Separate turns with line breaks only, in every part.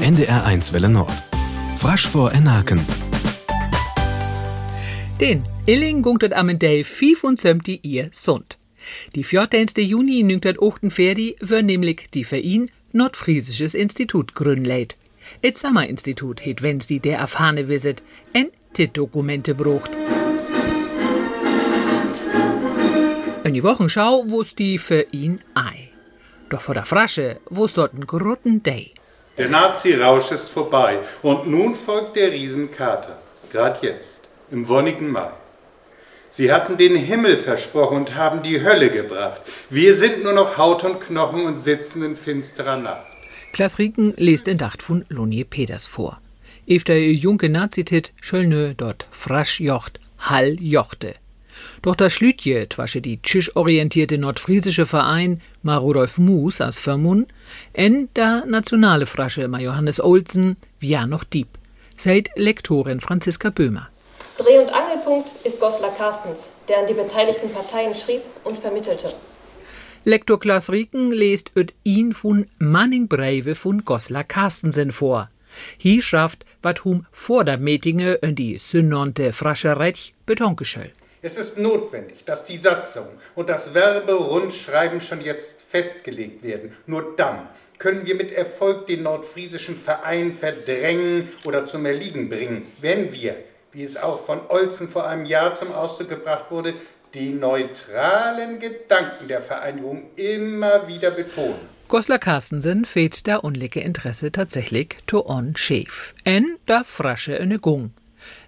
NDR1 Welle Nord. Frasch vor Enaken.
Den Illing gungtet am Day 75 ihr Sund. Die 14. Juni 1948 wird nämlich die Verein Nordfriesisches Institut gründleit. Et Institut het wenn sie der erfahrene Visit en Tit-Dokumente brucht. In die Wochenschau wusst die für ihn ei. Doch vor der Frasche wusst dort ein grutten Day.
Der Nazi-Rausch ist vorbei und nun folgt der Riesenkater. Gerade jetzt, im wonnigen Mai. Sie hatten den Himmel versprochen und haben die Hölle gebracht. Wir sind nur noch Haut und Knochen und sitzen in finsterer Nacht.
Klaas Rieken liest in Dacht von Lonje Peters vor. Efter junge Nazitit schöllnö dort frasch jocht, hall jochte. Doch das Schlütje, twasche die tschisch-orientierte nordfriesische Verein ma Rudolf Mus aus Vermun, en der nationale Frasche ma Johannes Olsen, ja noch Dieb. Seid Lektorin Franziska Böhmer.
Dreh- und Angelpunkt ist Goslar Carstens, der an die beteiligten Parteien schrieb und vermittelte.
Lektor Klaas Rieken lest öt ihn von Manning Breve von Goslar Carstensen vor. Hi schafft, wat hum vor der Meetinge in die synonte Frascherech betonkeschöll.
Es ist notwendig, dass die Satzung und das Werberundschreiben schon jetzt festgelegt werden. Nur dann können wir mit Erfolg den nordfriesischen Verein verdrängen oder zum Erliegen bringen, wenn wir, wie es auch von Olzen vor einem Jahr zum Ausdruck gebracht wurde, die neutralen Gedanken der Vereinigung immer wieder betonen.
Goslar Carstensen fehlt der unlicke Interesse tatsächlich to on Chef. En da frasche Gung.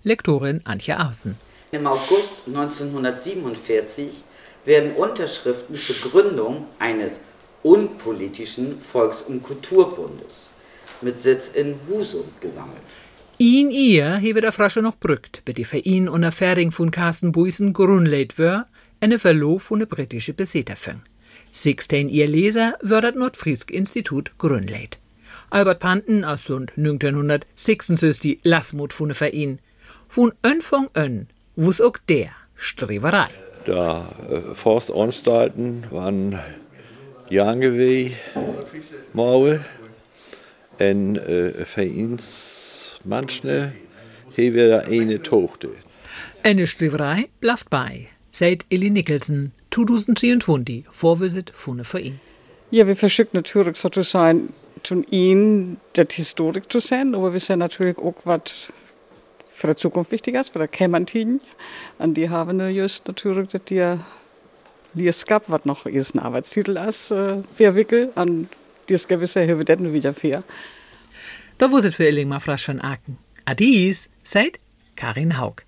Lektorin Antje Außen.
Im August 1947 werden Unterschriften zur Gründung eines unpolitischen Volks- und Kulturbundes mit Sitz in Husum gesammelt.
Ihn ihr hewe der Frasche noch brückt, bei für ihn und der Ferding von Carsten Buisen grundleit wär, eine Verlof von der britische Beseterfang. 16 ihr Leser wird Nordfriesk Institut grundleit. Albert Panten aus Sund 1966 die Lassmut von der Verein. Von Anfang an wuss auch der Streberei.
Da äh, Forstanstalten waren Jangewe, Maue, en äh, Vereins manchne, hier wäre eine Tochter.
Eine Streberei blaft bei, seit Ellie Nicholson 2023 Vorwisit von der Verein.
Ja, wir versuchen natürlich so zu ihnen das Historik zu sein, aber wir sind natürlich auch was für die Zukunft wichtig ist, für die Kämmertin. Und die haben just natürlich, dass die Lies gab, was noch ist ein Arbeitstitel ist, äh, verwickelt. Und das gewisse dann wieder fair.
Da wusstet für Illing mal frasch von Aken. Adis, seid Karin Haug.